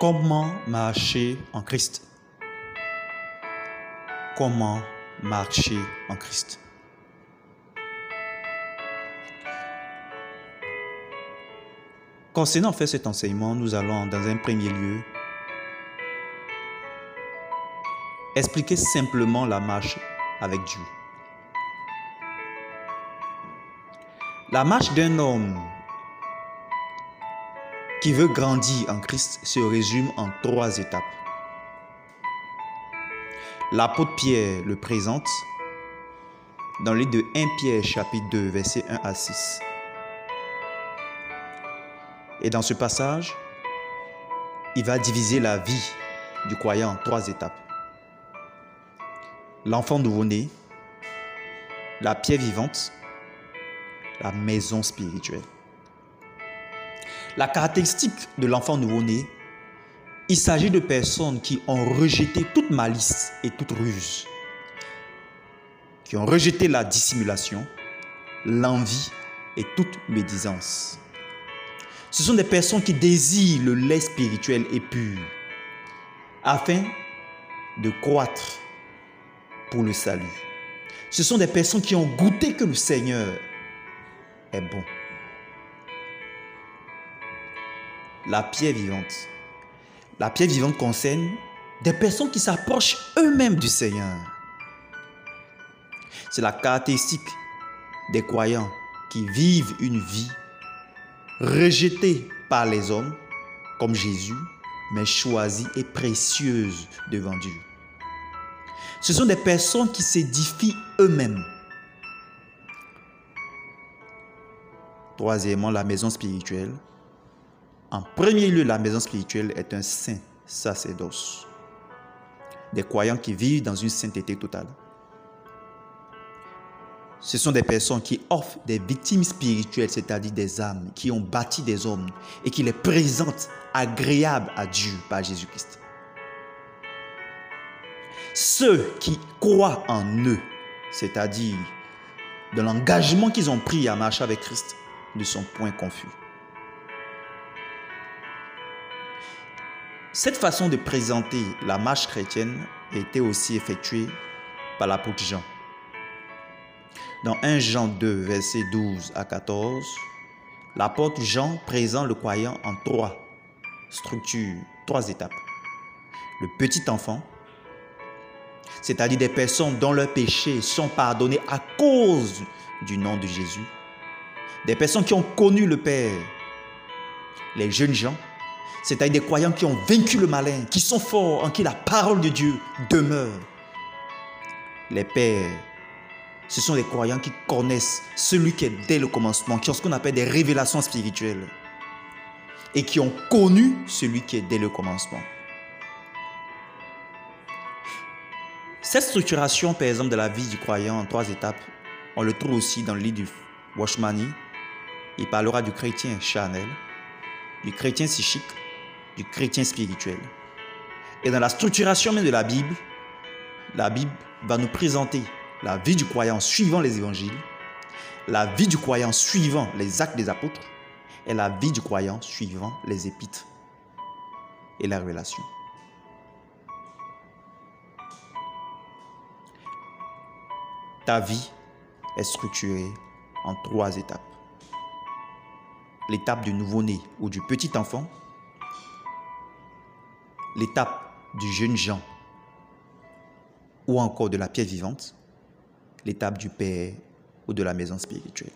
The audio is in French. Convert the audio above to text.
Comment marcher en Christ? Comment marcher en Christ? Concernant en fait cet enseignement, nous allons dans un premier lieu expliquer simplement la marche avec Dieu. La marche d'un homme qui veut grandir en Christ se résume en trois étapes. L'apôtre Pierre le présente dans le livre de 1 Pierre chapitre 2 versets 1 à 6. Et dans ce passage, il va diviser la vie du croyant en trois étapes. L'enfant nouveau-né, la pierre vivante, la maison spirituelle. La caractéristique de l'enfant nouveau-né, il s'agit de personnes qui ont rejeté toute malice et toute ruse, qui ont rejeté la dissimulation, l'envie et toute médisance. Ce sont des personnes qui désirent le lait spirituel et pur afin de croître pour le salut. Ce sont des personnes qui ont goûté que le Seigneur est bon. La pierre vivante. La pierre vivante concerne des personnes qui s'approchent eux-mêmes du Seigneur. C'est la caractéristique des croyants qui vivent une vie rejetée par les hommes, comme Jésus, mais choisie et précieuse devant Dieu. Ce sont des personnes qui s'édifient eux-mêmes. Troisièmement, la maison spirituelle. En premier lieu, la maison spirituelle est un saint sacerdoce. Des croyants qui vivent dans une sainteté totale. Ce sont des personnes qui offrent des victimes spirituelles, c'est-à-dire des âmes qui ont bâti des hommes et qui les présentent agréables à Dieu par Jésus-Christ. Ceux qui croient en eux, c'est-à-dire de l'engagement qu'ils ont pris à marcher avec Christ, ne sont point confus. Cette façon de présenter la marche chrétienne était aussi effectuée par l'apôtre Jean. Dans 1 Jean 2, versets 12 à 14, l'apôtre Jean présente le croyant en trois structures, trois étapes. Le petit enfant, c'est-à-dire des personnes dont leurs péchés sont pardonnés à cause du nom de Jésus. Des personnes qui ont connu le Père. Les jeunes gens, c'est-à-dire des croyants qui ont vaincu le malin, qui sont forts, en qui la parole de Dieu demeure. Les pères, ce sont des croyants qui connaissent celui qui est dès le commencement, qui ont ce qu'on appelle des révélations spirituelles et qui ont connu celui qui est dès le commencement. Cette structuration, par exemple, de la vie du croyant en trois étapes, on le trouve aussi dans le livre du Washmani. Il parlera du chrétien charnel, du chrétien psychique, du chrétien spirituel. Et dans la structuration même de la Bible, la Bible va nous présenter la vie du croyant suivant les évangiles, la vie du croyant suivant les actes des apôtres et la vie du croyant suivant les épîtres et la révélation. Ta vie est structurée en trois étapes. L'étape du nouveau-né ou du petit enfant, l'étape du jeune Jean ou encore de la pierre vivante, l'étape du Père ou de la maison spirituelle.